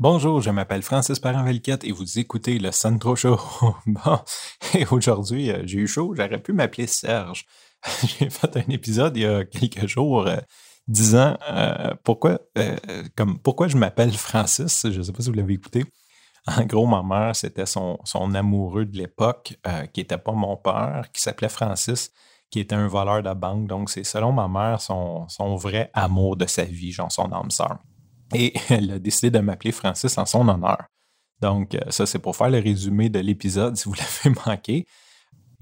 Bonjour, je m'appelle Francis parent et vous écoutez le Sandro Show. bon, et aujourd'hui, euh, j'ai eu chaud, j'aurais pu m'appeler Serge. j'ai fait un épisode il y a quelques jours euh, disant euh, pourquoi, comme, pourquoi je m'appelle Francis. Je ne sais pas si vous l'avez écouté. En gros, ma mère, c'était son, son, amoureux de l'époque, qui n'était pas mon père, qui s'appelait Francis, qui était un voleur de banque. Donc, c'est selon ma mère son, son vrai amour de sa vie, genre son âme sœur. Et elle a décidé de m'appeler Francis en son honneur. Donc, euh, ça, c'est pour faire le résumé de l'épisode si vous l'avez manqué.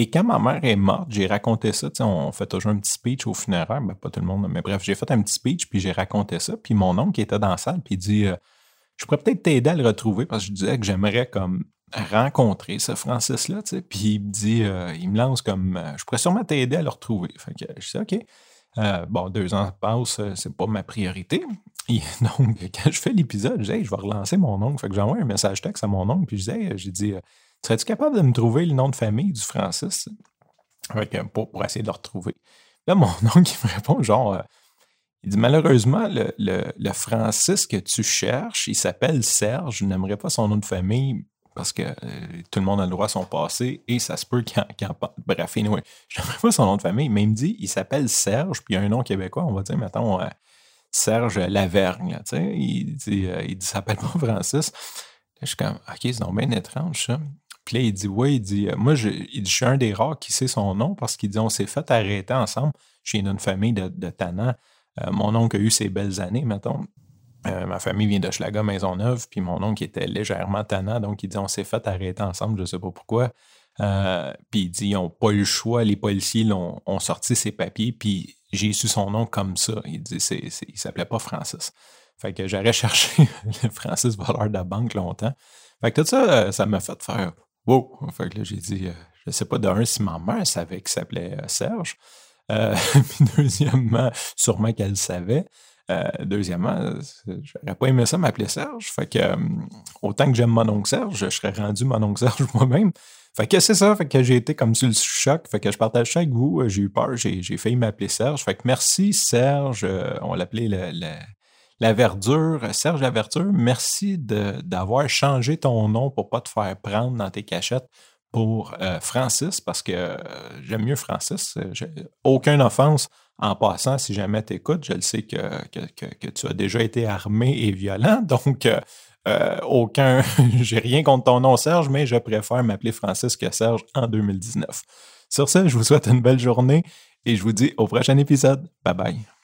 Et quand ma mère est morte, j'ai raconté ça. On fait toujours un petit speech au funéraire. Ben, pas tout le monde, mais bref, j'ai fait un petit speech, puis j'ai raconté ça. Puis mon oncle qui était dans la salle, puis il dit euh, Je pourrais peut-être t'aider à le retrouver parce que je disais que j'aimerais comme rencontrer ce Francis-là. Puis il me dit euh, Il me lance comme Je pourrais sûrement t'aider à le retrouver. Fait que je dis OK. bon, deux ans passent, c'est pas ma priorité. Et donc, quand je fais l'épisode, je dis, je vais relancer mon oncle. Fait que j'envoie un message texte à mon oncle, puis je disais, j'ai dit, euh, serais-tu capable de me trouver le nom de famille du Francis? pour, pour, essayer de le retrouver. Là, mon oncle, il me répond, genre, euh, il dit, malheureusement, le, le, Francis que tu cherches, il s'appelle Serge. Je n'aimerais pas son nom de famille parce que euh, tout le monde a le droit à son passé et ça se peut qu'il en, Bref, anyway, je n'aimerais pas son nom de famille, mais il me dit, il s'appelle Serge, puis il y a un nom québécois, on va dire, mettons, Serge Lavergne. Là, il dit, euh, il s'appelle pas Francis. je suis comme, OK, c'est donc bien étrange, ça. Puis là, il dit, oui, il dit, euh, moi, je, je suis un des rares qui sait son nom parce qu'il dit, on s'est fait arrêter ensemble chez une famille de, de Tannant. Euh, mon oncle a eu ses belles années, mettons. ma famille vient de Schlaga Maisonneuve, puis mon oncle était légèrement tannant, donc il dit on s'est fait arrêter ensemble, je ne sais pas pourquoi. puis il dit ils n'ont pas eu le choix, les policiers ont sorti ses papiers, puis j'ai su son nom comme ça. Il dit, c'est, il s'appelait pas Francis. Fait que j'aurais cherché Francis voleur de la banque longtemps. Fait que tout ça, euh, ça m'a fait faire wow. Fait que là, j'ai dit, je euh, je sais pas d'un si ma mère savait qu'il s'appelait euh, Serge. puis deuxièmement, sûrement qu'elle savait. deuxièmement, j'aurais pas aimé ça m'appeler Serge. Fait que autant que j'aime mon oncle Serge, je serais rendu mon oncle Serge moi-même. Fait que c'est ça, fait que j'ai été comme sur le choc, fait que je partage ça avec vous, j'ai eu peur, j'ai, failli m'appeler Serge. Fait que merci Serge, euh, on l'appelait la verdure, Serge la verdure, merci d'avoir changé ton nom pour pas te faire prendre dans tes cachettes pour euh, Francis, parce que euh, j'aime mieux Francis. aucune offense en passant, si jamais tu écoutes, je le sais que, que, tu as déjà été armé et violent, donc euh, aucun, j'ai rien contre ton nom Serge, mais je préfère m'appeler Francis que Serge en 2019. Sur ce, je vous souhaite une belle journée et je vous dis au prochain épisode. Bye bye.